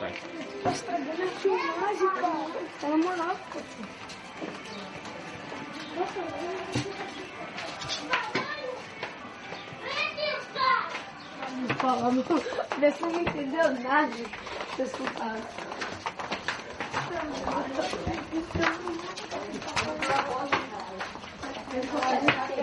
Tá estragando a filmagem, cara. Tá na moral, pô. Falando, vê se não entendeu nada. Vocês escutaram. Río C'est pour ça que je suis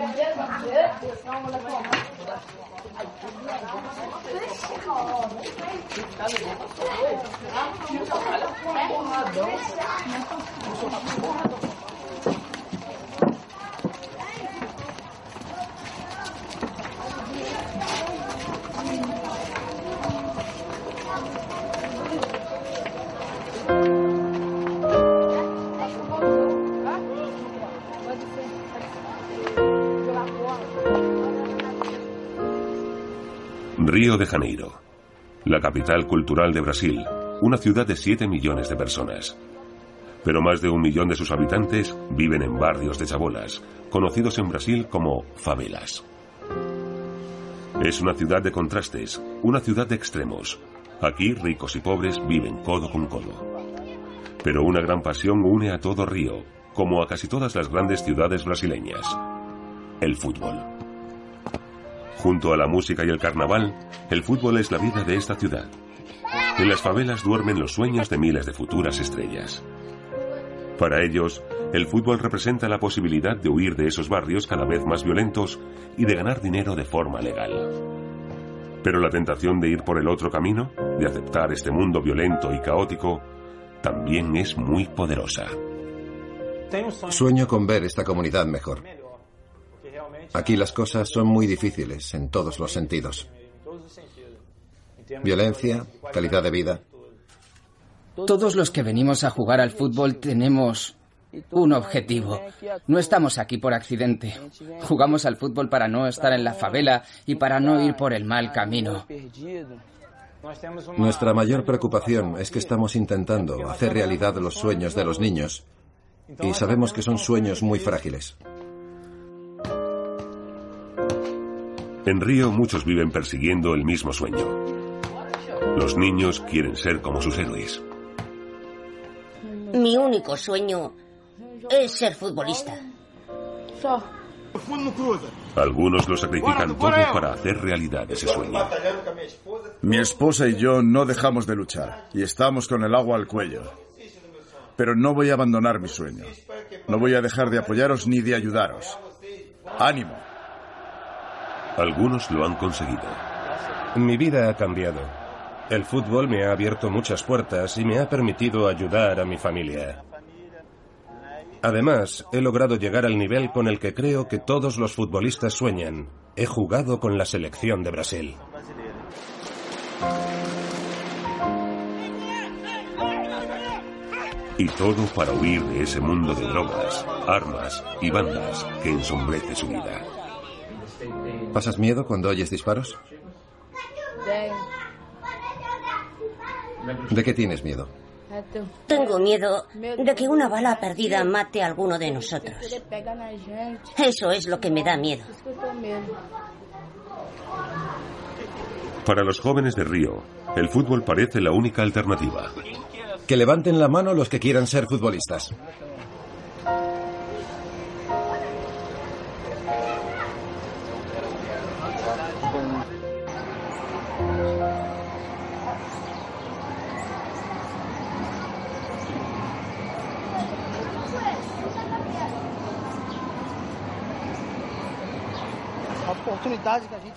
là. De Janeiro, la capital cultural de Brasil, una ciudad de 7 millones de personas. Pero más de un millón de sus habitantes viven en barrios de chabolas, conocidos en Brasil como favelas. Es una ciudad de contrastes, una ciudad de extremos. Aquí ricos y pobres viven codo con codo. Pero una gran pasión une a todo Río, como a casi todas las grandes ciudades brasileñas. El fútbol. Junto a la música y el carnaval, el fútbol es la vida de esta ciudad. En las favelas duermen los sueños de miles de futuras estrellas. Para ellos, el fútbol representa la posibilidad de huir de esos barrios cada vez más violentos y de ganar dinero de forma legal. Pero la tentación de ir por el otro camino, de aceptar este mundo violento y caótico, también es muy poderosa. Sueño con ver esta comunidad mejor. Aquí las cosas son muy difíciles en todos los sentidos. Violencia, calidad de vida. Todos los que venimos a jugar al fútbol tenemos un objetivo. No estamos aquí por accidente. Jugamos al fútbol para no estar en la favela y para no ir por el mal camino. Nuestra mayor preocupación es que estamos intentando hacer realidad los sueños de los niños y sabemos que son sueños muy frágiles. En Río muchos viven persiguiendo el mismo sueño. Los niños quieren ser como sus héroes. Mi único sueño es ser futbolista. Algunos lo sacrifican todo para hacer realidad ese sueño. Mi esposa y yo no dejamos de luchar y estamos con el agua al cuello. Pero no voy a abandonar mi sueño. No voy a dejar de apoyaros ni de ayudaros. ¡Ánimo! Algunos lo han conseguido. Mi vida ha cambiado. El fútbol me ha abierto muchas puertas y me ha permitido ayudar a mi familia. Además, he logrado llegar al nivel con el que creo que todos los futbolistas sueñan. He jugado con la selección de Brasil. Y todo para huir de ese mundo de drogas, armas y bandas que ensombrece su vida. ¿Pasas miedo cuando oyes disparos? ¿De qué tienes miedo? Tengo miedo de que una bala perdida mate a alguno de nosotros. Eso es lo que me da miedo. Para los jóvenes de Río, el fútbol parece la única alternativa. Que levanten la mano los que quieran ser futbolistas.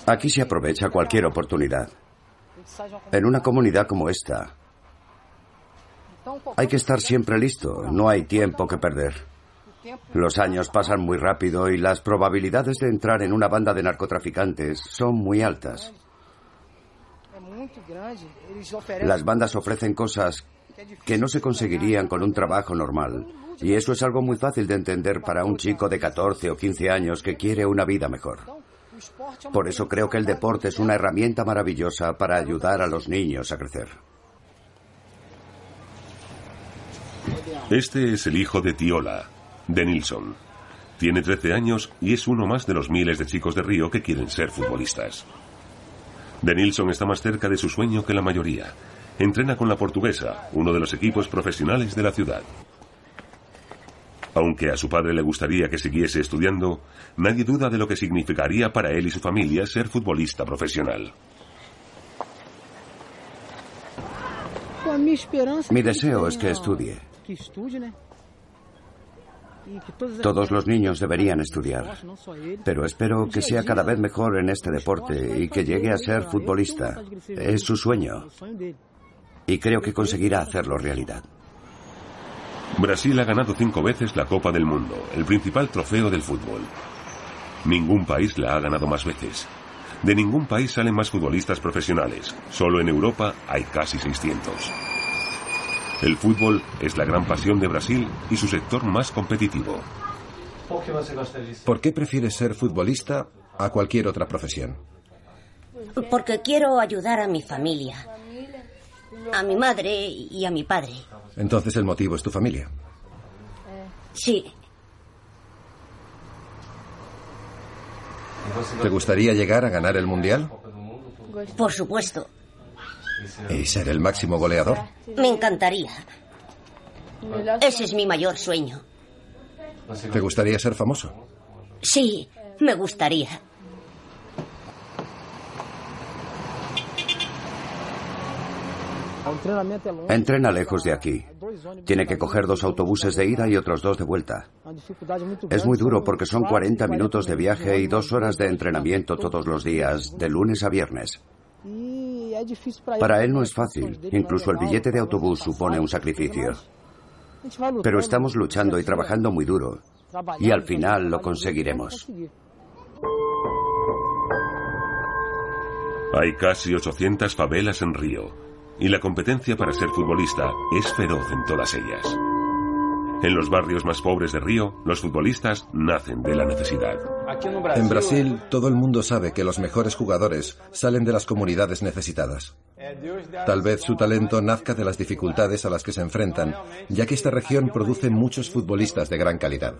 Aquí se aprovecha cualquier oportunidad. En una comunidad como esta, hay que estar siempre listo, no hay tiempo que perder. Los años pasan muy rápido y las probabilidades de entrar en una banda de narcotraficantes son muy altas. Las bandas ofrecen cosas que no se conseguirían con un trabajo normal. Y eso es algo muy fácil de entender para un chico de 14 o 15 años que quiere una vida mejor. Por eso creo que el deporte es una herramienta maravillosa para ayudar a los niños a crecer. Este es el hijo de Tiola, de Nilsson. Tiene 13 años y es uno más de los miles de chicos de Río que quieren ser futbolistas. De Nilsson está más cerca de su sueño que la mayoría. entrena con la portuguesa, uno de los equipos profesionales de la ciudad. Aunque a su padre le gustaría que siguiese estudiando, nadie duda de lo que significaría para él y su familia ser futbolista profesional. Mi deseo es que estudie. Todos los niños deberían estudiar, pero espero que sea cada vez mejor en este deporte y que llegue a ser futbolista. Es su sueño y creo que conseguirá hacerlo realidad. Brasil ha ganado cinco veces la Copa del Mundo, el principal trofeo del fútbol. Ningún país la ha ganado más veces. De ningún país salen más futbolistas profesionales. Solo en Europa hay casi 600. El fútbol es la gran pasión de Brasil y su sector más competitivo. ¿Por qué prefieres ser futbolista a cualquier otra profesión? Porque quiero ayudar a mi familia, a mi madre y a mi padre. Entonces el motivo es tu familia. Sí. ¿Te gustaría llegar a ganar el Mundial? Por supuesto. ¿Y ser el máximo goleador? Me encantaría. Ese es mi mayor sueño. ¿Te gustaría ser famoso? Sí, me gustaría. Entrena lejos de aquí. Tiene que coger dos autobuses de ida y otros dos de vuelta. Es muy duro porque son 40 minutos de viaje y dos horas de entrenamiento todos los días, de lunes a viernes. Para él no es fácil. Incluso el billete de autobús supone un sacrificio. Pero estamos luchando y trabajando muy duro. Y al final lo conseguiremos. Hay casi 800 favelas en Río y la competencia para ser futbolista es feroz en todas ellas. En los barrios más pobres de Río, los futbolistas nacen de la necesidad. En Brasil, todo el mundo sabe que los mejores jugadores salen de las comunidades necesitadas. Tal vez su talento nazca de las dificultades a las que se enfrentan, ya que esta región produce muchos futbolistas de gran calidad.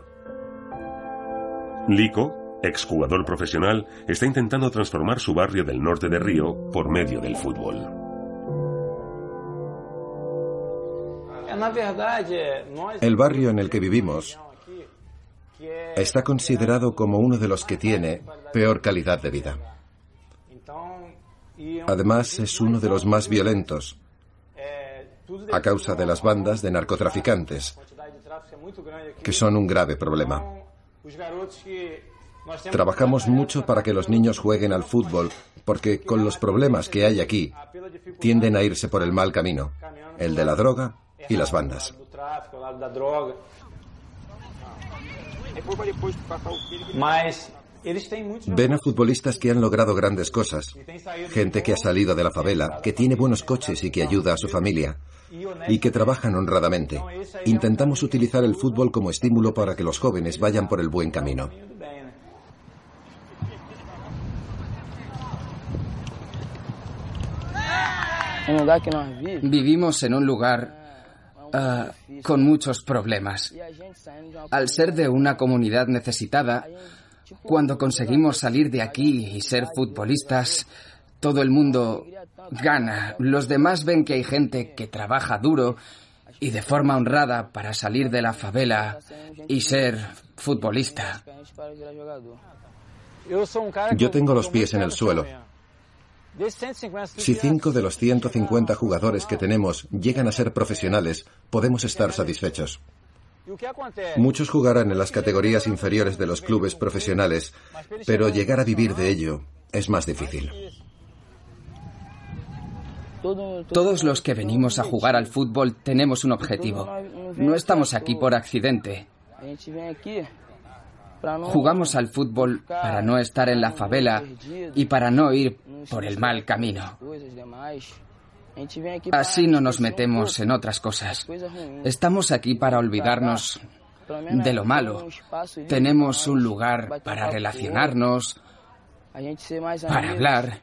Lico, exjugador profesional, está intentando transformar su barrio del norte de Río por medio del fútbol. El barrio en el que vivimos está considerado como uno de los que tiene peor calidad de vida. Además, es uno de los más violentos a causa de las bandas de narcotraficantes, que son un grave problema. Trabajamos mucho para que los niños jueguen al fútbol, porque con los problemas que hay aquí, tienden a irse por el mal camino, el de la droga y las bandas. Ven a futbolistas que han logrado grandes cosas, gente que ha salido de la favela, que tiene buenos coches y que ayuda a su familia, y que trabajan honradamente. Intentamos utilizar el fútbol como estímulo para que los jóvenes vayan por el buen camino. Vivimos en un lugar Ah, con muchos problemas. Al ser de una comunidad necesitada, cuando conseguimos salir de aquí y ser futbolistas, todo el mundo gana. Los demás ven que hay gente que trabaja duro y de forma honrada para salir de la favela y ser futbolista. Yo tengo los pies en el suelo. Si cinco de los 150 jugadores que tenemos llegan a ser profesionales, podemos estar satisfechos. Muchos jugarán en las categorías inferiores de los clubes profesionales, pero llegar a vivir de ello es más difícil. Todos los que venimos a jugar al fútbol tenemos un objetivo. No estamos aquí por accidente. Jugamos al fútbol para no estar en la favela y para no ir por el mal camino. Así no nos metemos en otras cosas. Estamos aquí para olvidarnos de lo malo. Tenemos un lugar para relacionarnos, para hablar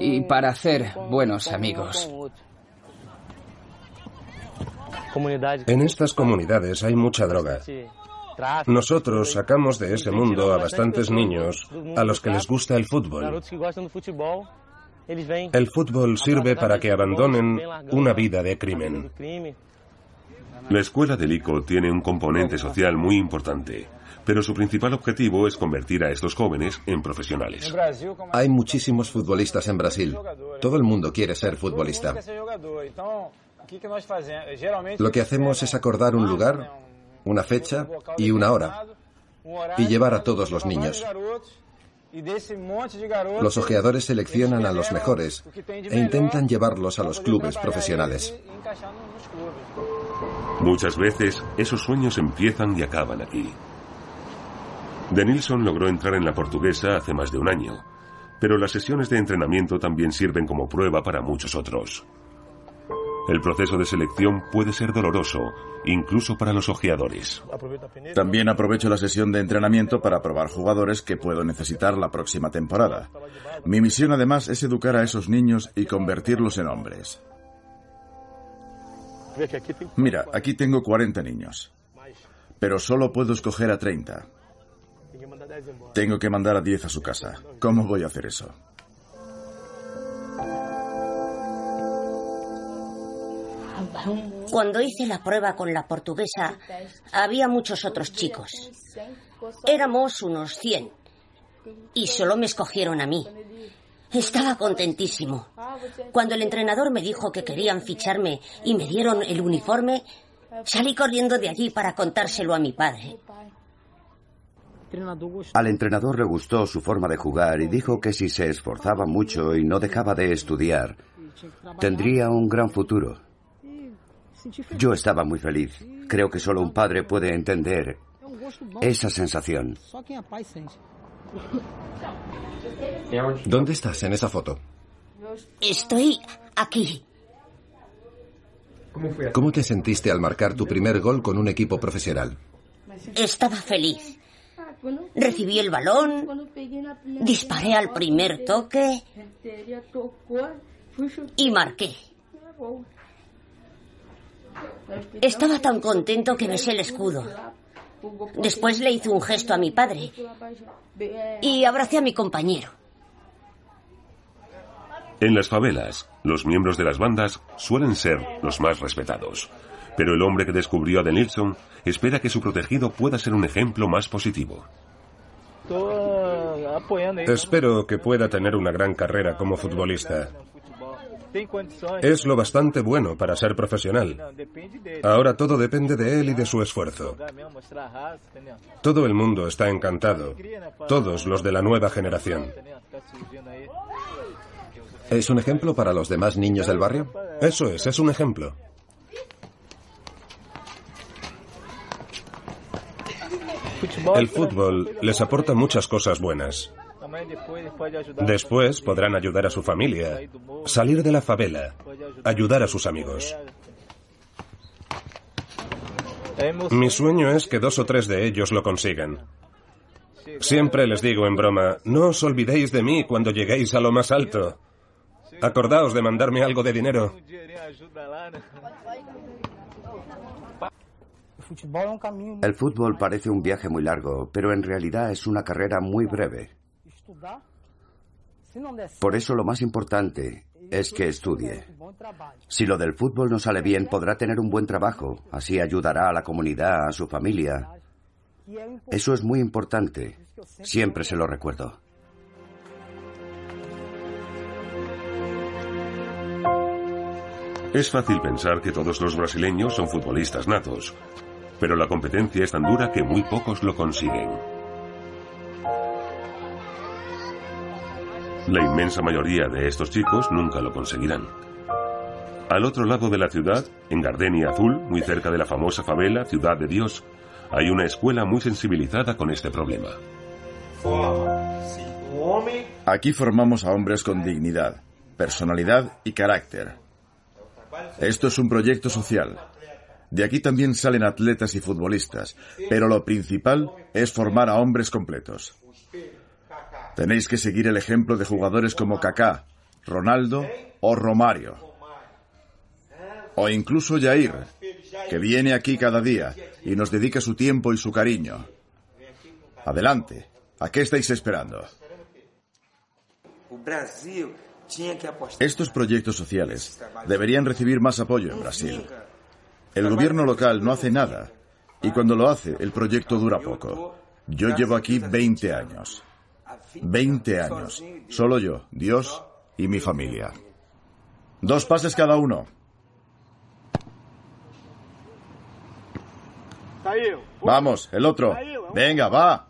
y para hacer buenos amigos. En estas comunidades hay mucha droga. Nosotros sacamos de ese mundo a bastantes niños a los que les gusta el fútbol. El fútbol sirve para que abandonen una vida de crimen. La escuela de Lico tiene un componente social muy importante, pero su principal objetivo es convertir a estos jóvenes en profesionales. Hay muchísimos futbolistas en Brasil. Todo el mundo quiere ser futbolista. Lo que hacemos es acordar un lugar, una fecha y una hora y llevar a todos los niños. Los ojeadores seleccionan a los mejores e intentan llevarlos a los clubes profesionales. Muchas veces esos sueños empiezan y acaban aquí. Denilson logró entrar en la portuguesa hace más de un año, pero las sesiones de entrenamiento también sirven como prueba para muchos otros. El proceso de selección puede ser doloroso, incluso para los ojeadores. También aprovecho la sesión de entrenamiento para probar jugadores que puedo necesitar la próxima temporada. Mi misión además es educar a esos niños y convertirlos en hombres. Mira, aquí tengo 40 niños, pero solo puedo escoger a 30. Tengo que mandar a 10 a su casa. ¿Cómo voy a hacer eso? Cuando hice la prueba con la portuguesa, había muchos otros chicos. Éramos unos 100 y solo me escogieron a mí. Estaba contentísimo. Cuando el entrenador me dijo que querían ficharme y me dieron el uniforme, salí corriendo de allí para contárselo a mi padre. Al entrenador le gustó su forma de jugar y dijo que si se esforzaba mucho y no dejaba de estudiar, tendría un gran futuro. Yo estaba muy feliz. Creo que solo un padre puede entender esa sensación. ¿Dónde estás en esa foto? Estoy aquí. ¿Cómo te sentiste al marcar tu primer gol con un equipo profesional? Estaba feliz. Recibí el balón, disparé al primer toque y marqué. Estaba tan contento que besé el escudo. Después le hice un gesto a mi padre y abracé a mi compañero. En las favelas, los miembros de las bandas suelen ser los más respetados. Pero el hombre que descubrió a Denilson espera que su protegido pueda ser un ejemplo más positivo. Espero que pueda tener una gran carrera como futbolista. Es lo bastante bueno para ser profesional. Ahora todo depende de él y de su esfuerzo. Todo el mundo está encantado. Todos los de la nueva generación. ¿Es un ejemplo para los demás niños del barrio? Eso es, es un ejemplo. El fútbol les aporta muchas cosas buenas. Después podrán ayudar a su familia, salir de la favela, ayudar a sus amigos. Mi sueño es que dos o tres de ellos lo consigan. Siempre les digo en broma, no os olvidéis de mí cuando lleguéis a lo más alto. Acordaos de mandarme algo de dinero. El fútbol parece un viaje muy largo, pero en realidad es una carrera muy breve. Por eso lo más importante es que estudie. Si lo del fútbol no sale bien, podrá tener un buen trabajo. Así ayudará a la comunidad, a su familia. Eso es muy importante. Siempre se lo recuerdo. Es fácil pensar que todos los brasileños son futbolistas natos, pero la competencia es tan dura que muy pocos lo consiguen. La inmensa mayoría de estos chicos nunca lo conseguirán. Al otro lado de la ciudad, en Gardenia Azul, muy cerca de la famosa favela Ciudad de Dios, hay una escuela muy sensibilizada con este problema. Aquí formamos a hombres con dignidad, personalidad y carácter. Esto es un proyecto social. De aquí también salen atletas y futbolistas, pero lo principal es formar a hombres completos. Tenéis que seguir el ejemplo de jugadores como Kaká, Ronaldo o Romario. O incluso Jair, que viene aquí cada día y nos dedica su tiempo y su cariño. Adelante, ¿a qué estáis esperando? Estos proyectos sociales deberían recibir más apoyo en Brasil. El gobierno local no hace nada y cuando lo hace el proyecto dura poco. Yo llevo aquí 20 años. 20 años. Solo yo, Dios y mi familia. Dos pases cada uno. Vamos, el otro. Venga, va.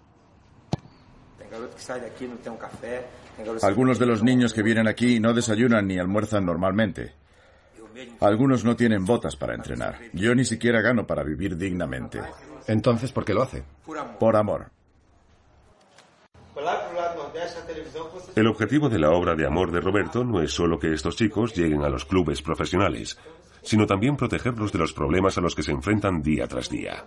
Algunos de los niños que vienen aquí no desayunan ni almuerzan normalmente. Algunos no tienen botas para entrenar. Yo ni siquiera gano para vivir dignamente. Entonces, ¿por qué lo hace? Por amor. El objetivo de la obra de amor de Roberto no es solo que estos chicos lleguen a los clubes profesionales, sino también protegerlos de los problemas a los que se enfrentan día tras día.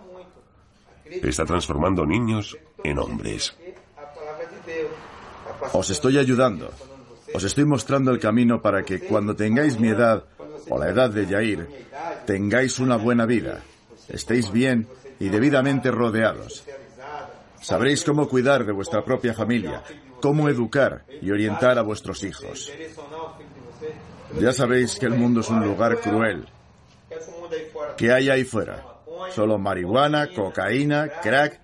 Está transformando niños en hombres. Os estoy ayudando. Os estoy mostrando el camino para que cuando tengáis mi edad o la edad de Yair, tengáis una buena vida, estéis bien y debidamente rodeados. Sabréis cómo cuidar de vuestra propia familia, cómo educar y orientar a vuestros hijos. Ya sabéis que el mundo es un lugar cruel. ¿Qué hay ahí fuera? Solo marihuana, cocaína, crack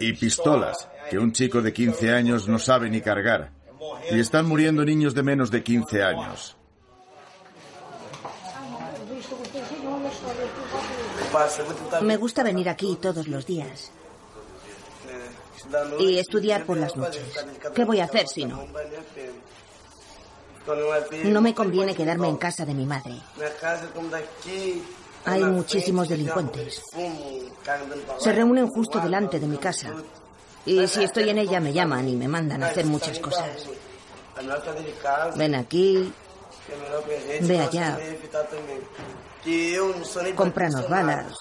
y pistolas que un chico de 15 años no sabe ni cargar. Y están muriendo niños de menos de 15 años. Me gusta venir aquí todos los días y estudiar por las noches. ¿Qué voy a hacer si no? No me conviene quedarme en casa de mi madre. Hay muchísimos delincuentes. Se reúnen justo delante de mi casa. Y si estoy en ella me llaman y me mandan a hacer muchas cosas. Ven aquí, ve allá, cómpranos balas.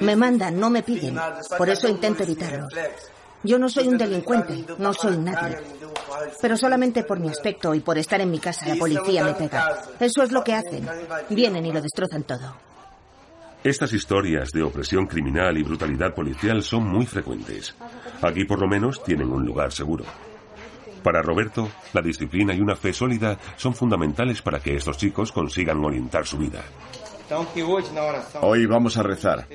Me mandan, no me piden. Por eso intento evitarlos. Yo no soy un delincuente, no soy nadie. Pero solamente por mi aspecto y por estar en mi casa la policía me pega. Eso es lo que hacen. Vienen y lo destrozan todo. Estas historias de opresión criminal y brutalidad policial son muy frecuentes. Aquí por lo menos tienen un lugar seguro. Para Roberto, la disciplina y una fe sólida son fundamentales para que estos chicos consigan orientar su vida. Hoy vamos a rezar.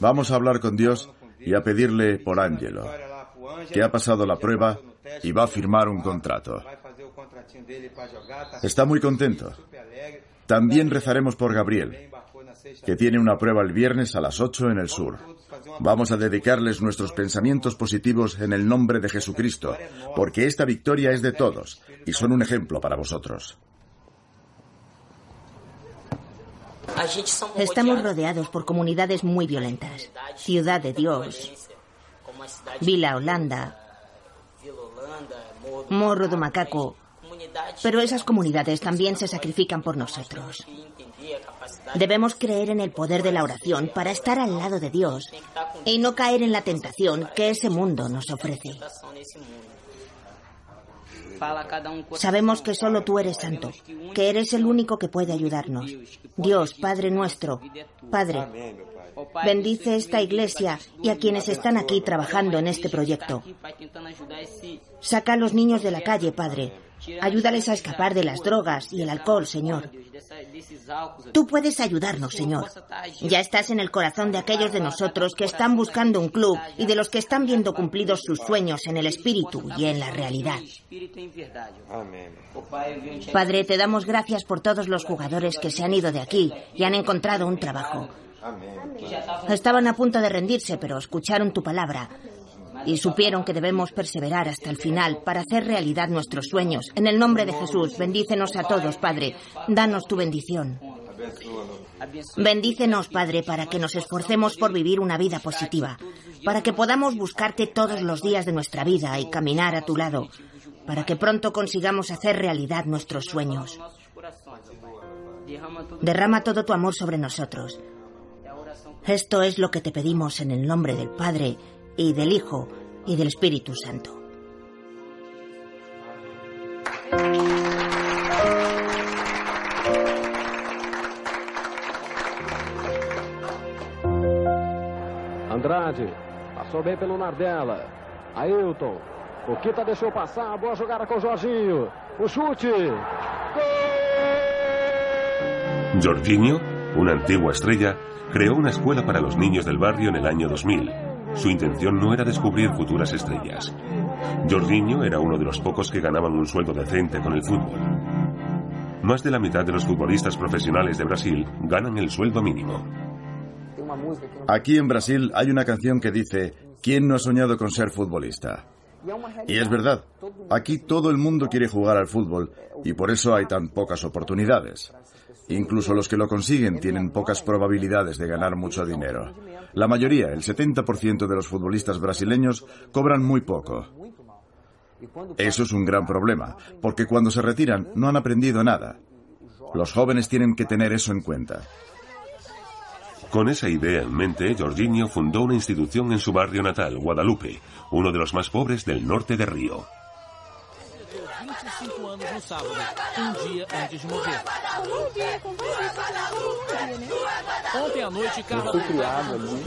Vamos a hablar con Dios y a pedirle por Ángelo, que ha pasado la prueba y va a firmar un contrato. Está muy contento. También rezaremos por Gabriel, que tiene una prueba el viernes a las 8 en el sur. Vamos a dedicarles nuestros pensamientos positivos en el nombre de Jesucristo, porque esta victoria es de todos y son un ejemplo para vosotros. Estamos rodeados por comunidades muy violentas. Ciudad de Dios, Vila Holanda, Morro do Macaco. Pero esas comunidades también se sacrifican por nosotros. Debemos creer en el poder de la oración para estar al lado de Dios y no caer en la tentación que ese mundo nos ofrece. Sabemos que solo tú eres santo, que eres el único que puede ayudarnos. Dios, Padre nuestro, Padre, bendice esta iglesia y a quienes están aquí trabajando en este proyecto. Saca a los niños de la calle, Padre. Ayúdales a escapar de las drogas y el alcohol, Señor. Tú puedes ayudarnos, Señor. Ya estás en el corazón de aquellos de nosotros que están buscando un club y de los que están viendo cumplidos sus sueños en el espíritu y en la realidad. Padre, te damos gracias por todos los jugadores que se han ido de aquí y han encontrado un trabajo. Estaban a punto de rendirse, pero escucharon tu palabra y supieron que debemos perseverar hasta el final para hacer realidad nuestros sueños. En el nombre de Jesús, bendícenos a todos, Padre. Danos tu bendición. Bendícenos, Padre, para que nos esforcemos por vivir una vida positiva, para que podamos buscarte todos los días de nuestra vida y caminar a tu lado, para que pronto consigamos hacer realidad nuestros sueños. Derrama todo tu amor sobre nosotros. Esto es lo que te pedimos en el nombre del Padre, y del Hijo y del Espíritu Santo. Andrade, passou bem pelo Nardella. Ailton, o Kita deixou passar, boa jogada com o Jorginho. O chute. Jorginho, una antigua estrella, creó una escuela para los niños del barrio en el año 2000. Su intención no era descubrir futuras estrellas. Jorginho era uno de los pocos que ganaban un sueldo decente con el fútbol. Más de la mitad de los futbolistas profesionales de Brasil ganan el sueldo mínimo. Aquí en Brasil hay una canción que dice, ¿quién no ha soñado con ser futbolista? Y es verdad, aquí todo el mundo quiere jugar al fútbol y por eso hay tan pocas oportunidades. Incluso los que lo consiguen tienen pocas probabilidades de ganar mucho dinero. La mayoría, el 70% de los futbolistas brasileños, cobran muy poco. Eso es un gran problema, porque cuando se retiran no han aprendido nada. Los jóvenes tienen que tener eso en cuenta. Con esa idea en mente, Jorginho fundó una institución en su barrio natal, Guadalupe, uno de los más pobres del norte de Río.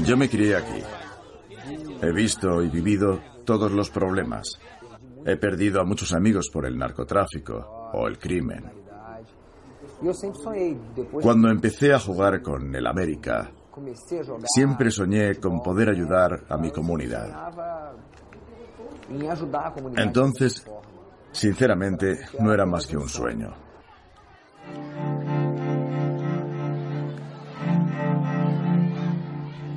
Yo me crié aquí. He visto y vivido todos los problemas. He perdido a muchos amigos por el narcotráfico o el crimen. Cuando empecé a jugar con el América, siempre soñé con poder ayudar a mi comunidad. Entonces, sinceramente, no era más que un sueño.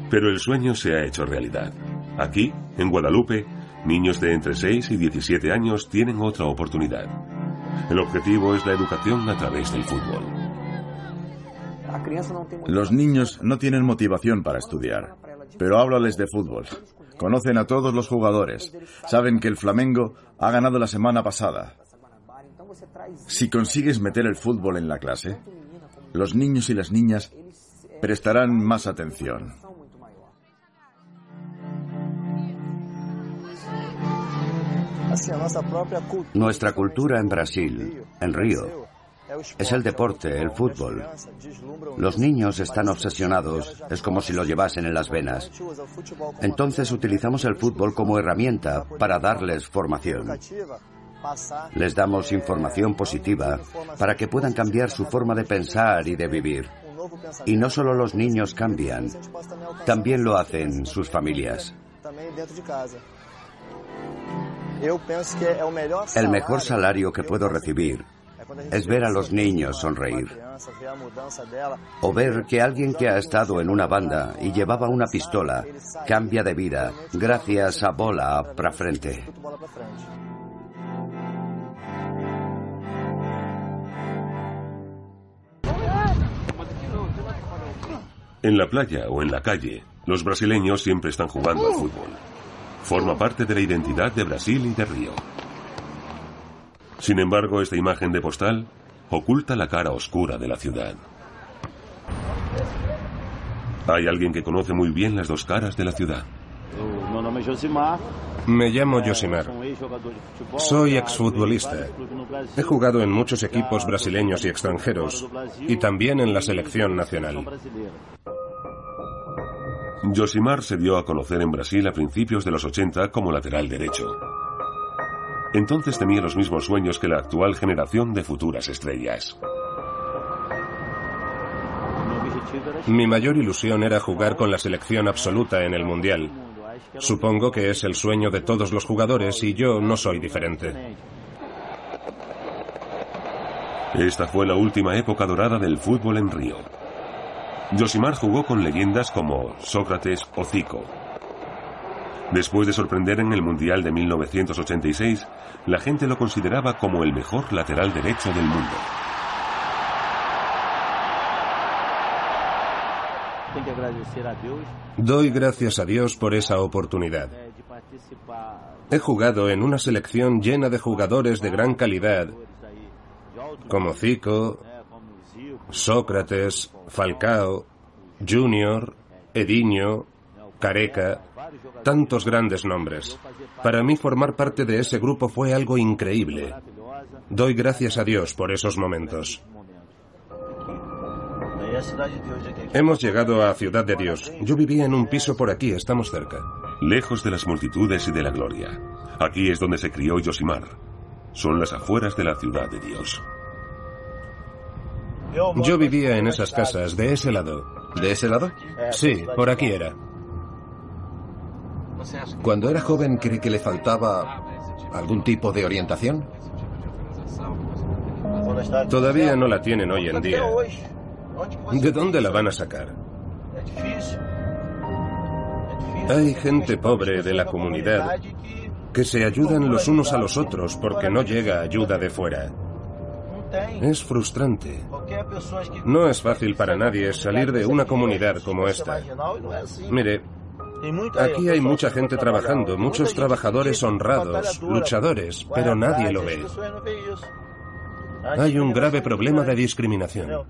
Pero el sueño se ha hecho realidad. Aquí, en Guadalupe, niños de entre 6 y 17 años tienen otra oportunidad. El objetivo es la educación a través del fútbol. Los niños no tienen motivación para estudiar, pero háblales de fútbol. Conocen a todos los jugadores. Saben que el Flamengo ha ganado la semana pasada. Si consigues meter el fútbol en la clase, los niños y las niñas prestarán más atención. Nuestra cultura en Brasil, en Río, es el deporte, el fútbol. Los niños están obsesionados, es como si lo llevasen en las venas. Entonces utilizamos el fútbol como herramienta para darles formación. Les damos información positiva para que puedan cambiar su forma de pensar y de vivir. Y no solo los niños cambian, también lo hacen sus familias. El mejor salario que puedo recibir es ver a los niños sonreír. O ver que alguien que ha estado en una banda y llevaba una pistola cambia de vida gracias a bola para frente. En la playa o en la calle, los brasileños siempre están jugando al fútbol. Forma parte de la identidad de Brasil y de Río. Sin embargo, esta imagen de postal oculta la cara oscura de la ciudad. Hay alguien que conoce muy bien las dos caras de la ciudad. Me llamo Josimar. Soy exfutbolista. He jugado en muchos equipos brasileños y extranjeros y también en la selección nacional. Josimar se dio a conocer en Brasil a principios de los 80 como lateral derecho. Entonces tenía los mismos sueños que la actual generación de futuras estrellas. Mi mayor ilusión era jugar con la selección absoluta en el Mundial. Supongo que es el sueño de todos los jugadores y yo no soy diferente. Esta fue la última época dorada del fútbol en Río. Josimar jugó con leyendas como Sócrates o Zico. Después de sorprender en el Mundial de 1986, la gente lo consideraba como el mejor lateral derecho del mundo. Doy gracias a Dios por esa oportunidad. He jugado en una selección llena de jugadores de gran calidad, como Zico, Sócrates, Falcao, Junior, Edinho, Careca, tantos grandes nombres. Para mí formar parte de ese grupo fue algo increíble. Doy gracias a Dios por esos momentos. Hemos llegado a Ciudad de Dios. Yo vivía en un piso por aquí, estamos cerca. Lejos de las multitudes y de la gloria. Aquí es donde se crió Josimar. son las afueras de la ciudad de Dios. Yo vivía en esas casas, de ese lado. ¿De ese lado? Sí, por aquí era. Cuando era joven, ¿cree que le faltaba algún tipo de orientación? Todavía no la tienen hoy en día. ¿De dónde la van a sacar? Hay gente pobre de la comunidad que se ayudan los unos a los otros porque no llega ayuda de fuera. Es frustrante. No es fácil para nadie salir de una comunidad como esta. Mire, aquí hay mucha gente trabajando, muchos trabajadores honrados, luchadores, pero nadie lo ve. Hay un grave problema de discriminación.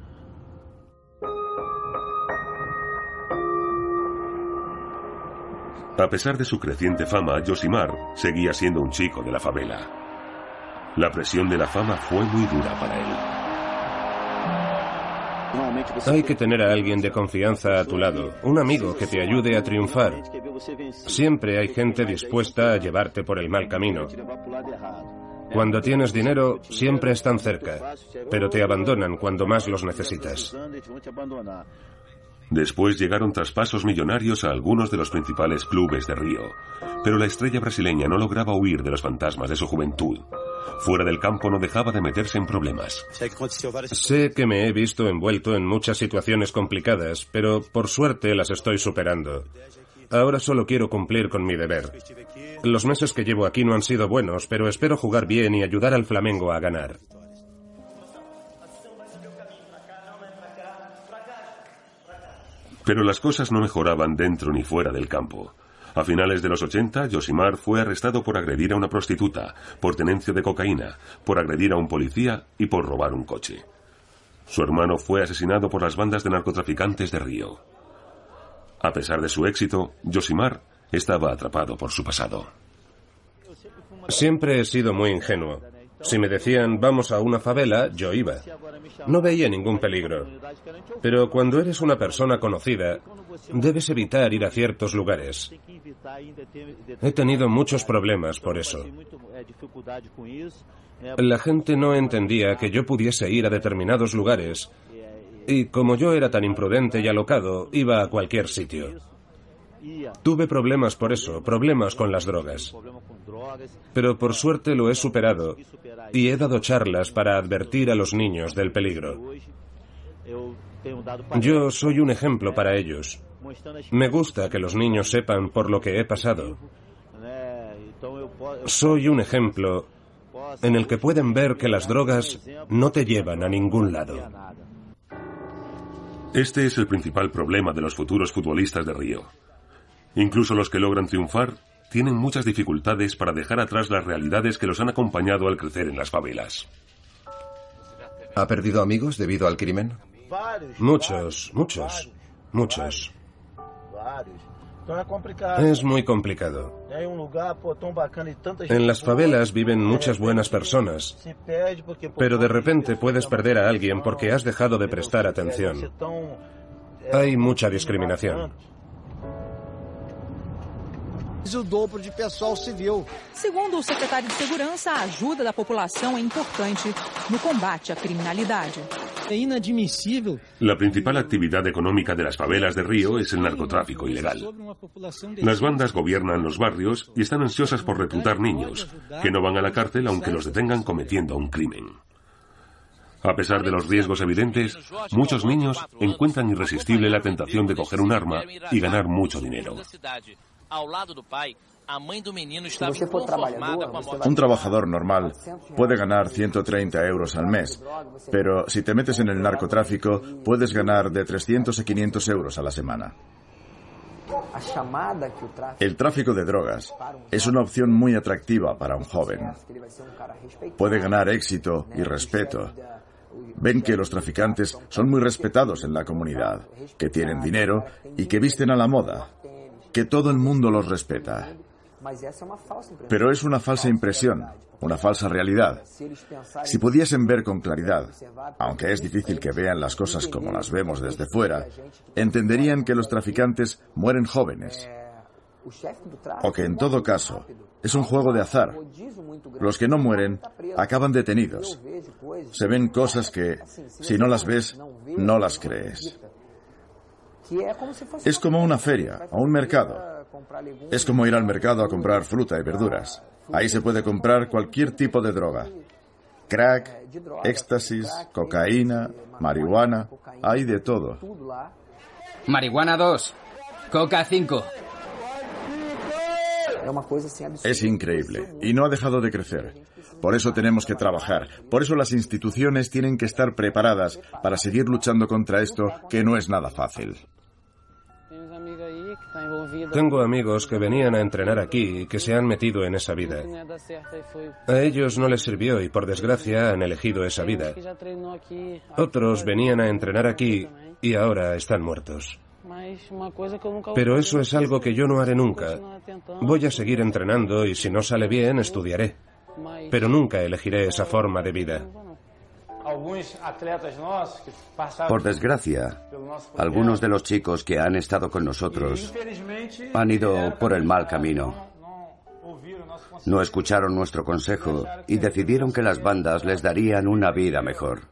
A pesar de su creciente fama, Yosimar seguía siendo un chico de la favela. La presión de la fama fue muy dura para él. Hay que tener a alguien de confianza a tu lado, un amigo que te ayude a triunfar. Siempre hay gente dispuesta a llevarte por el mal camino. Cuando tienes dinero, siempre están cerca, pero te abandonan cuando más los necesitas. Después llegaron traspasos millonarios a algunos de los principales clubes de Río, pero la estrella brasileña no lograba huir de los fantasmas de su juventud. Fuera del campo no dejaba de meterse en problemas. Sé que me he visto envuelto en muchas situaciones complicadas, pero por suerte las estoy superando. Ahora solo quiero cumplir con mi deber. Los meses que llevo aquí no han sido buenos, pero espero jugar bien y ayudar al Flamengo a ganar. Pero las cosas no mejoraban dentro ni fuera del campo. A finales de los 80, Yosimar fue arrestado por agredir a una prostituta, por tenencia de cocaína, por agredir a un policía y por robar un coche. Su hermano fue asesinado por las bandas de narcotraficantes de Río. A pesar de su éxito, Yosimar estaba atrapado por su pasado. Siempre he sido muy ingenuo. Si me decían vamos a una favela, yo iba. No veía ningún peligro. Pero cuando eres una persona conocida, debes evitar ir a ciertos lugares. He tenido muchos problemas por eso. La gente no entendía que yo pudiese ir a determinados lugares y como yo era tan imprudente y alocado, iba a cualquier sitio. Tuve problemas por eso, problemas con las drogas. Pero por suerte lo he superado y he dado charlas para advertir a los niños del peligro. Yo soy un ejemplo para ellos. Me gusta que los niños sepan por lo que he pasado. Soy un ejemplo en el que pueden ver que las drogas no te llevan a ningún lado. Este es el principal problema de los futuros futbolistas de Río. Incluso los que logran triunfar tienen muchas dificultades para dejar atrás las realidades que los han acompañado al crecer en las favelas. ¿Ha perdido amigos debido al crimen? Muchos, muchos, muchos. Es muy complicado. En las favelas viven muchas buenas personas, pero de repente puedes perder a alguien porque has dejado de prestar atención. Hay mucha discriminación. O dobro de pessoal civil. Segundo o secretário de Segurança, a ajuda da população é importante no combate à criminalidade. É inadmissível. La principal actividad económica de las favelas de Río es el narcotráfico ilegal. Las bandas gobiernan los barrios y están ansiosas por reclutar niños, que no van a la cárcel aunque los detengan cometiendo un crimen. A pesar de los riesgos evidentes, muchos niños encuentran irresistible la tentación de coger un arma y ganar mucho dinero. Un trabajador normal puede ganar 130 euros al mes, pero si te metes en el narcotráfico puedes ganar de 300 a 500 euros a la semana. El tráfico de drogas es una opción muy atractiva para un joven. Puede ganar éxito y respeto. Ven que los traficantes son muy respetados en la comunidad, que tienen dinero y que visten a la moda, que todo el mundo los respeta. Pero es una falsa impresión, una falsa realidad. Si pudiesen ver con claridad, aunque es difícil que vean las cosas como las vemos desde fuera, entenderían que los traficantes mueren jóvenes. o que en todo caso es un juego de azar. Los que no mueren acaban detenidos. Se ven cosas que, si no las ves, no las crees. Es como una feria o un mercado. Es como ir al mercado a comprar fruta y verduras. Ahí se puede comprar cualquier tipo de droga. Crack, éxtasis, cocaína, marihuana, hay de todo. Marihuana 2, coca 5. Es increíble y no ha dejado de crecer. Por eso tenemos que trabajar. Por eso las instituciones tienen que estar preparadas para seguir luchando contra esto que no es nada fácil. Tengo amigos que venían a entrenar aquí y que se han metido en esa vida. A ellos no les sirvió y por desgracia han elegido esa vida. Otros venían a entrenar aquí y ahora están muertos. Pero eso es algo que yo no haré nunca. Voy a seguir entrenando y si no sale bien estudiaré. Pero nunca elegiré esa forma de vida. Por desgracia, algunos de los chicos que han estado con nosotros han ido por el mal camino. No escucharon nuestro consejo y decidieron que las bandas les darían una vida mejor.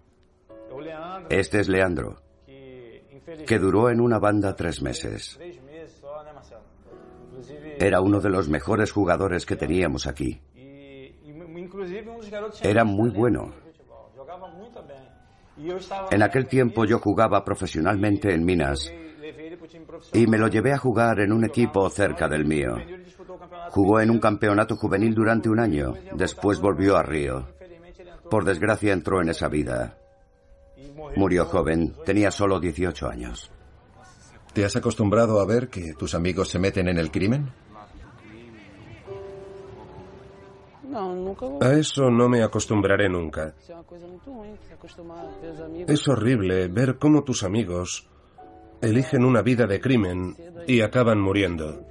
Este es Leandro, que duró en una banda tres meses. Era uno de los mejores jugadores que teníamos aquí. Era muy bueno. En aquel tiempo yo jugaba profesionalmente en Minas y me lo llevé a jugar en un equipo cerca del mío. Jugó en un campeonato juvenil durante un año, después volvió a Río. Por desgracia entró en esa vida. Murió joven, tenía solo 18 años. ¿Te has acostumbrado a ver que tus amigos se meten en el crimen? A eso no me acostumbraré nunca. Es horrible ver cómo tus amigos eligen una vida de crimen y acaban muriendo.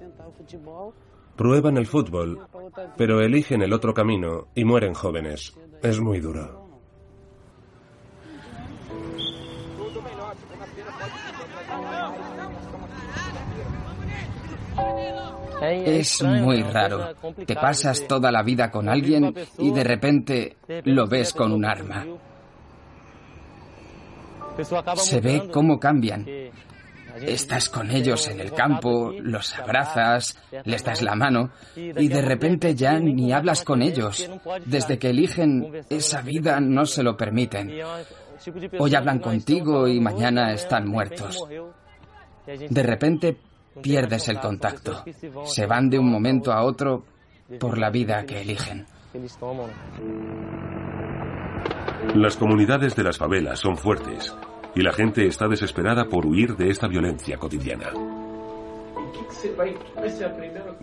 Prueban el fútbol, pero eligen el otro camino y mueren jóvenes. Es muy duro. Es muy raro. Te pasas toda la vida con alguien y de repente lo ves con un arma. Se ve cómo cambian. Estás con ellos en el campo, los abrazas, les das la mano y de repente ya ni hablas con ellos. Desde que eligen esa vida no se lo permiten. Hoy hablan contigo y mañana están muertos. De repente pierdes el contacto. Se van de un momento a otro por la vida que eligen. Las comunidades de las favelas son fuertes y la gente está desesperada por huir de esta violencia cotidiana.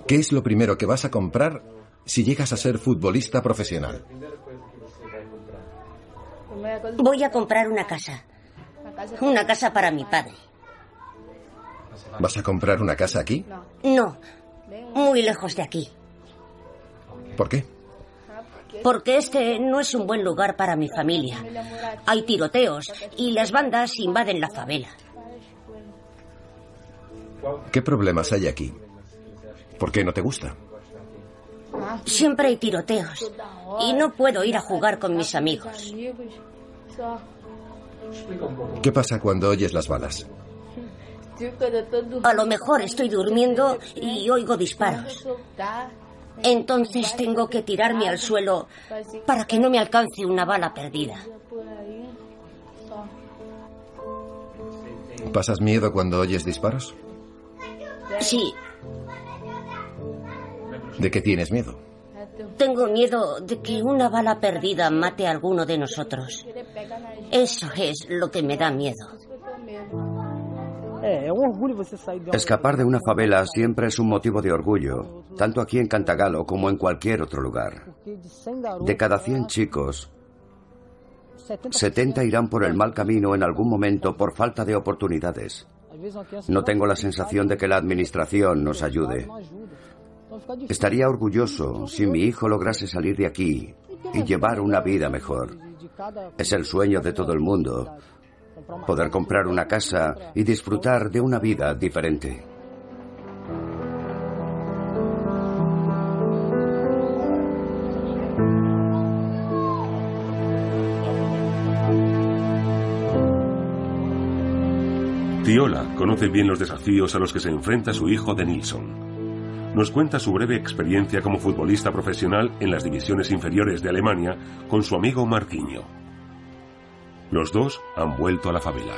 ¿Qué es lo primero que vas a comprar si llegas a ser futbolista profesional? Voy a comprar una casa. Una casa para mi padre. ¿Vas a comprar una casa aquí? No, muy lejos de aquí. ¿Por qué? Porque este no es un buen lugar para mi familia. Hay tiroteos y las bandas invaden la favela. ¿Qué problemas hay aquí? ¿Por qué no te gusta? Siempre hay tiroteos y no puedo ir a jugar con mis amigos. ¿Qué pasa cuando oyes las balas? A lo mejor estoy durmiendo y oigo disparos. Entonces tengo que tirarme al suelo para que no me alcance una bala perdida. ¿Pasas miedo cuando oyes disparos? Sí. ¿De qué tienes miedo? Tengo miedo de que una bala perdida mate a alguno de nosotros. Eso es lo que me da miedo. Escapar de una favela siempre es un motivo de orgullo, tanto aquí en Cantagalo como en cualquier otro lugar. De cada 100 chicos, 70 irán por el mal camino en algún momento por falta de oportunidades. No tengo la sensación de que la administración nos ayude. Estaría orgulloso si mi hijo lograse salir de aquí y llevar una vida mejor. Es el sueño de todo el mundo, poder comprar una casa y disfrutar de una vida diferente. Tiola conoce bien los desafíos a los que se enfrenta su hijo Denilson. Nos cuenta su breve experiencia como futbolista profesional en las divisiones inferiores de Alemania con su amigo Marquinho. Los dos han vuelto a la favela.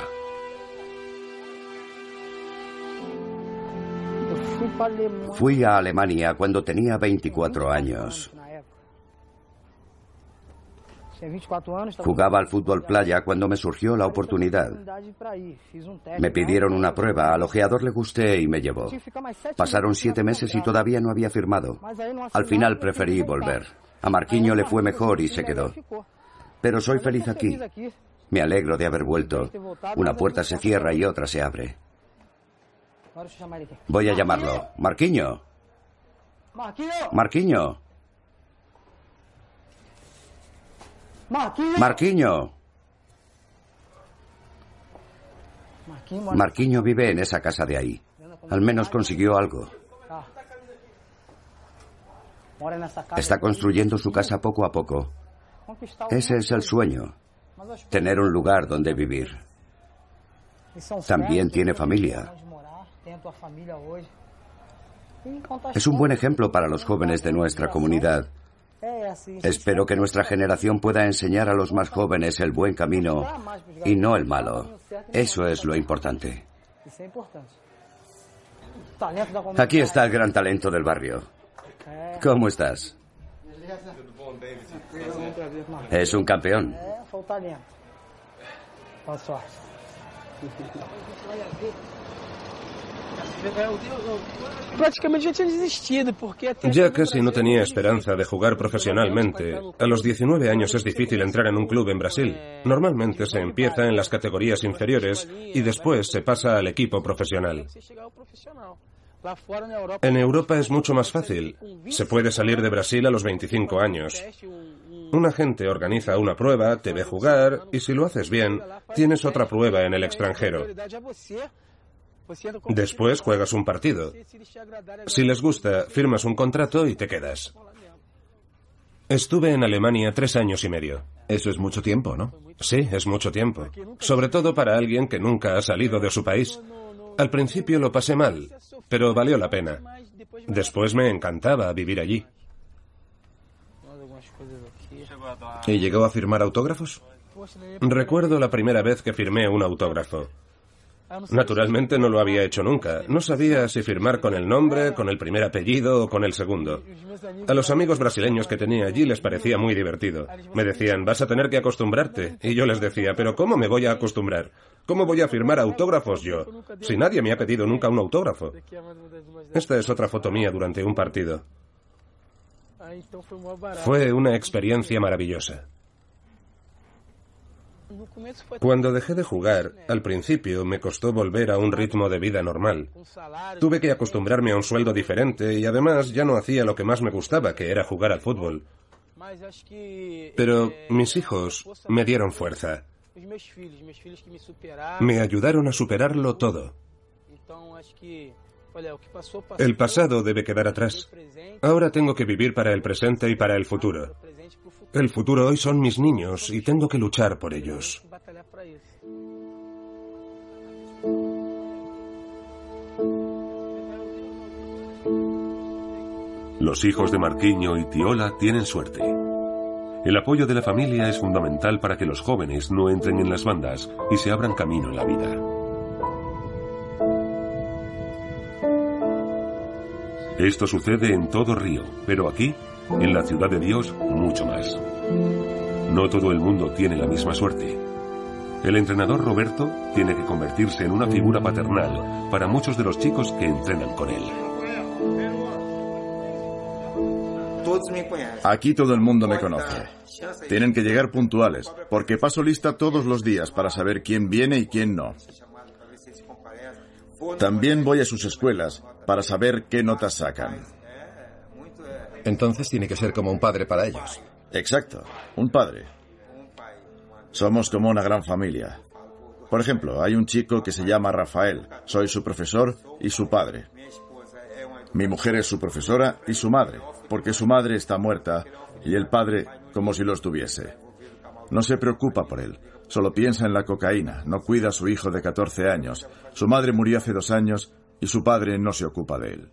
Fui a Alemania cuando tenía 24 años. Jugaba al fútbol playa cuando me surgió la oportunidad. Me pidieron una prueba, al ojeador le gusté y me llevó. Pasaron siete meses y todavía no había firmado. Al final preferí volver. A Marquiño le fue mejor y se quedó. Pero soy feliz aquí. Me alegro de haber vuelto. Una puerta se cierra y otra se abre. Voy a llamarlo. Marquiño. Marquiño. Marquiño. Marquiño vive en esa casa de ahí. Al menos consiguió algo. Está construyendo su casa poco a poco. Ese es el sueño. Tener un lugar donde vivir. También tiene familia. Es un buen ejemplo para los jóvenes de nuestra comunidad. Espero que nuestra generación pueda enseñar a los más jóvenes el buen camino y no el malo. Eso es lo importante. Aquí está el gran talento del barrio. ¿Cómo estás? Es un campeón. Ya casi no tenía esperanza de jugar profesionalmente. A los 19 años es difícil entrar en un club en Brasil. Normalmente se empieza en las categorías inferiores y después se pasa al equipo profesional. En Europa es mucho más fácil. Se puede salir de Brasil a los 25 años. Un agente organiza una prueba, te ve jugar y si lo haces bien, tienes otra prueba en el extranjero. Después juegas un partido. Si les gusta, firmas un contrato y te quedas. Estuve en Alemania tres años y medio. Eso es mucho tiempo, ¿no? Sí, es mucho tiempo. Sobre todo para alguien que nunca ha salido de su país. Al principio lo pasé mal, pero valió la pena. Después me encantaba vivir allí. ¿Y llegó a firmar autógrafos? Recuerdo la primera vez que firmé un autógrafo. Naturalmente no lo había hecho nunca. No sabía si firmar con el nombre, con el primer apellido o con el segundo. A los amigos brasileños que tenía allí les parecía muy divertido. Me decían, vas a tener que acostumbrarte. Y yo les decía, pero ¿cómo me voy a acostumbrar? ¿Cómo voy a firmar autógrafos yo? Si nadie me ha pedido nunca un autógrafo. Esta es otra foto mía durante un partido. Fue una experiencia maravillosa. Cuando dejé de jugar, al principio me costó volver a un ritmo de vida normal. Tuve que acostumbrarme a un sueldo diferente y además ya no hacía lo que más me gustaba, que era jugar al fútbol. Pero mis hijos me dieron fuerza. Me ayudaron a superarlo todo. El pasado debe quedar atrás. Ahora tengo que vivir para el presente y para el futuro. El futuro hoy son mis niños y tengo que luchar por ellos. Los hijos de Marquiño y Tiola tienen suerte. El apoyo de la familia es fundamental para que los jóvenes no entren en las bandas y se abran camino en la vida. Esto sucede en todo Río, pero aquí en la ciudad de Dios, mucho más. No todo el mundo tiene la misma suerte. El entrenador Roberto tiene que convertirse en una figura paternal para muchos de los chicos que entrenan con él. Aquí todo el mundo me conoce. Tienen que llegar puntuales, porque paso lista todos los días para saber quién viene y quién no. También voy a sus escuelas para saber qué notas sacan. Entonces tiene que ser como un padre para ellos. Exacto, un padre. Somos como una gran familia. Por ejemplo, hay un chico que se llama Rafael. Soy su profesor y su padre. Mi mujer es su profesora y su madre, porque su madre está muerta y el padre como si lo estuviese. No se preocupa por él, Solo piensa en la cocaína, no cuida a su hijo de 14 años. Su madre murió hace dos años y su padre no se ocupa de él.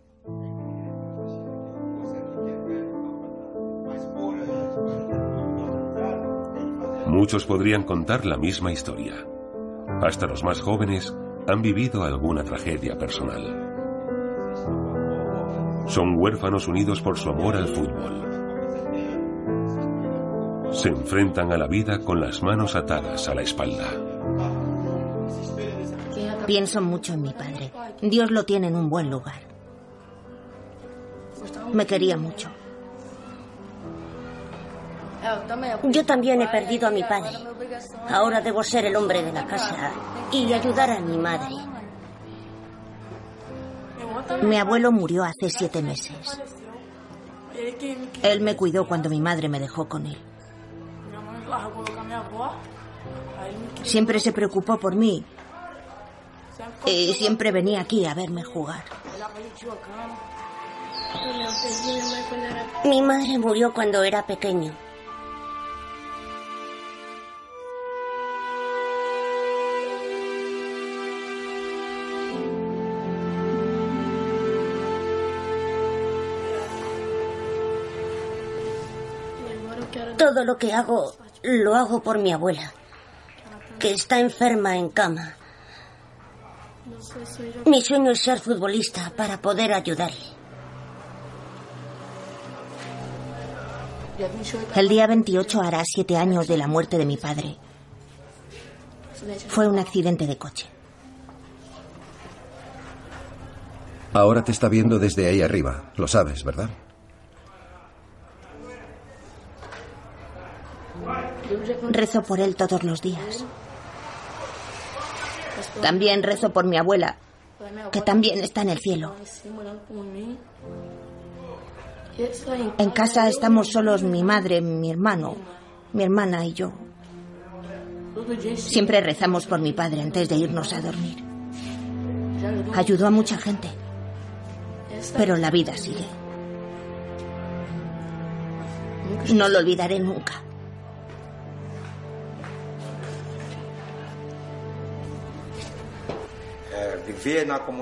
Muchos podrían contar la misma historia. Hasta los más jóvenes han vivido alguna tragedia personal. Son huérfanos unidos por su amor al fútbol. Se enfrentan a la vida con las manos atadas a la espalda. Pienso mucho en mi padre. Dios lo tiene en un buen lugar. Me quería mucho. Yo también he perdido a mi padre. Ahora debo ser el hombre de la casa y ayudar a mi madre. Mi abuelo murió hace siete meses. Él me cuidó cuando mi madre me dejó con él. Siempre se preocupó por mí y siempre venía aquí a verme jugar. Mi madre murió cuando era pequeño. Todo lo que hago lo hago por mi abuela, que está enferma en cama. Mi sueño es ser futbolista para poder ayudarle. El día 28 hará siete años de la muerte de mi padre. Fue un accidente de coche. Ahora te está viendo desde ahí arriba, lo sabes, ¿verdad? Rezo por él todos los días. También rezo por mi abuela, que también está en el cielo. En casa estamos solos mi madre, mi hermano, mi hermana y yo. Siempre rezamos por mi padre antes de irnos a dormir. Ayudó a mucha gente, pero la vida sigue. No lo olvidaré nunca.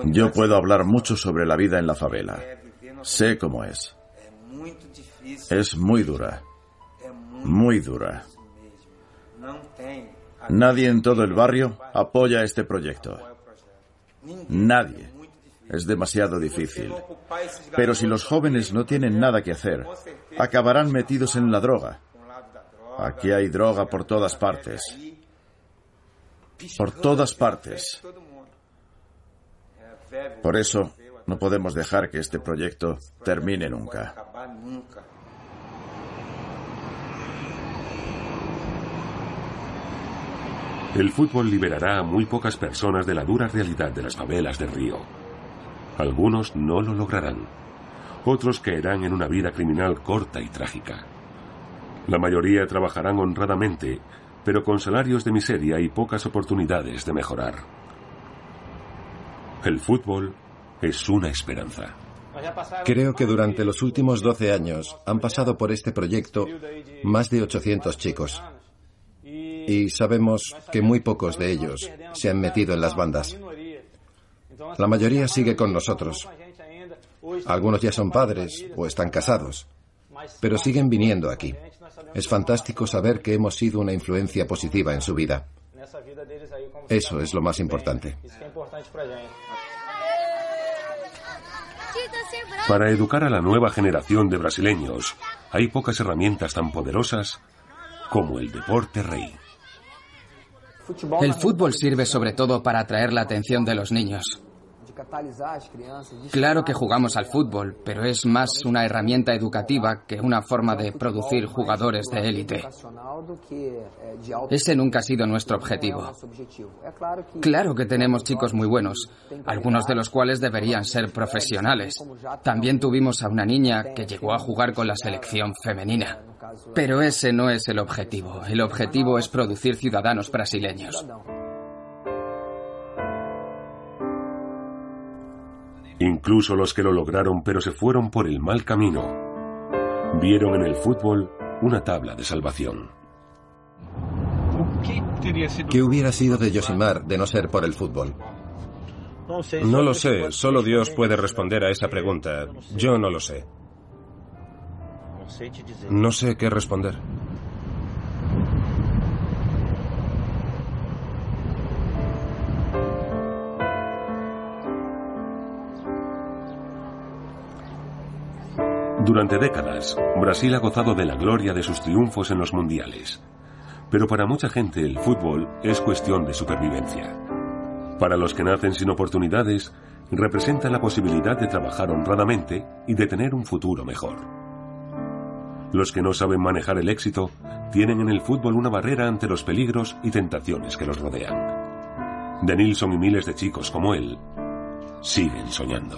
Yo puedo hablar mucho sobre la vida en la favela. Sé cómo es. Es muy dura. Muy dura. Nadie en todo el barrio apoya este proyecto. Nadie. Es demasiado difícil. Pero si los jóvenes no tienen nada que hacer, acabarán metidos en la droga. Aquí hay droga por todas partes. Por todas partes. Por eso, no podemos dejar que este proyecto termine nunca. El fútbol liberará a muy pocas personas de la dura realidad de las favelas del río. Algunos no lo lograrán. Otros caerán en una vida criminal corta y trágica. La mayoría trabajarán honradamente, pero con salarios de miseria y pocas oportunidades de mejorar. El fútbol es una esperanza. Creo que durante los últimos 12 años han pasado por este proyecto más de 800 chicos. Y sabemos que muy pocos de ellos se han metido en las bandas. La mayoría sigue con nosotros. Algunos ya son padres o están casados, pero siguen viniendo aquí. Es fantástico saber que hemos sido una influencia positiva en su vida. Eso es lo más importante. Para educar a la nueva generación de brasileños, hay pocas herramientas tan poderosas como el deporte rey. El fútbol sirve sobre todo para atraer la atención de los niños. Claro que jugamos al fútbol, pero es más una herramienta educativa que una forma de producir jugadores de élite. Ese nunca ha sido nuestro objetivo. Claro que tenemos chicos muy buenos, algunos de los cuales deberían ser profesionales. También tuvimos a una niña que llegó a jugar con la selección femenina. Pero ese no es el objetivo. El objetivo es producir ciudadanos brasileños. Incluso los que lo lograron pero se fueron por el mal camino, vieron en el fútbol una tabla de salvación. ¿Qué hubiera sido de Yosimar de no ser por el fútbol? No lo sé, solo Dios puede responder a esa pregunta. Yo no lo sé. No sé qué responder. Durante décadas, Brasil ha gozado de la gloria de sus triunfos en los mundiales. Pero para mucha gente el fútbol es cuestión de supervivencia. Para los que nacen sin oportunidades, representa la posibilidad de trabajar honradamente y de tener un futuro mejor. Los que no saben manejar el éxito tienen en el fútbol una barrera ante los peligros y tentaciones que los rodean. De Nilsson y miles de chicos como él siguen soñando.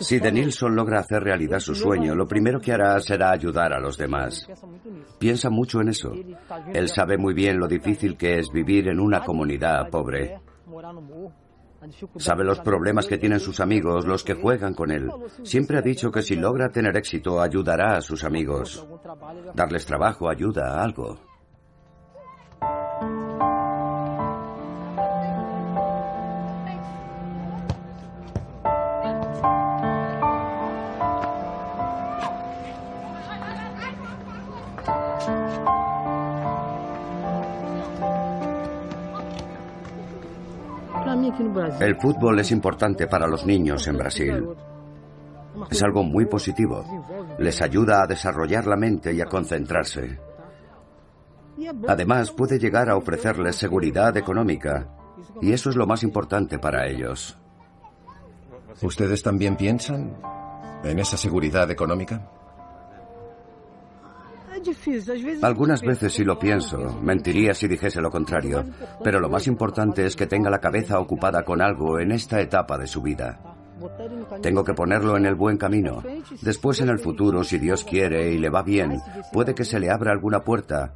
Si Denilson logra hacer realidad su sueño, lo primero que hará será ayudar a los demás. Piensa mucho en eso. Él sabe muy bien lo difícil que es vivir en una comunidad pobre. Sabe los problemas que tienen sus amigos, los que juegan con él. Siempre ha dicho que si logra tener éxito, ayudará a sus amigos. Darles trabajo, ayuda, algo. El fútbol es importante para los niños en Brasil. Es algo muy positivo. Les ayuda a desarrollar la mente y a concentrarse. Además, puede llegar a ofrecerles seguridad económica. Y eso es lo más importante para ellos. ¿Ustedes también piensan en esa seguridad económica? Algunas veces sí lo pienso, mentiría si dijese lo contrario, pero lo más importante es que tenga la cabeza ocupada con algo en esta etapa de su vida. Tengo que ponerlo en el buen camino. Después en el futuro, si Dios quiere y le va bien, puede que se le abra alguna puerta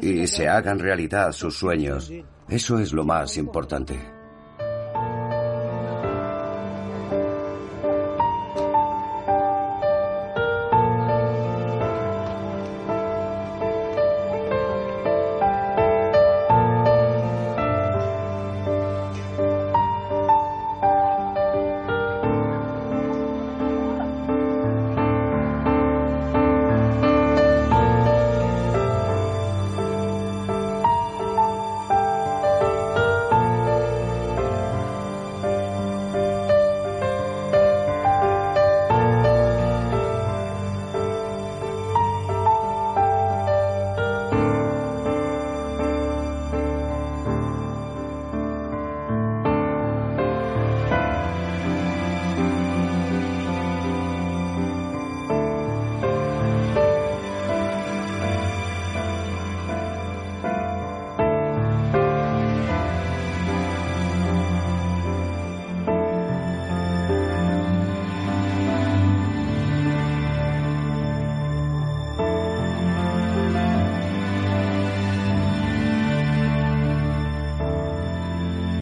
y se hagan realidad sus sueños. Eso es lo más importante.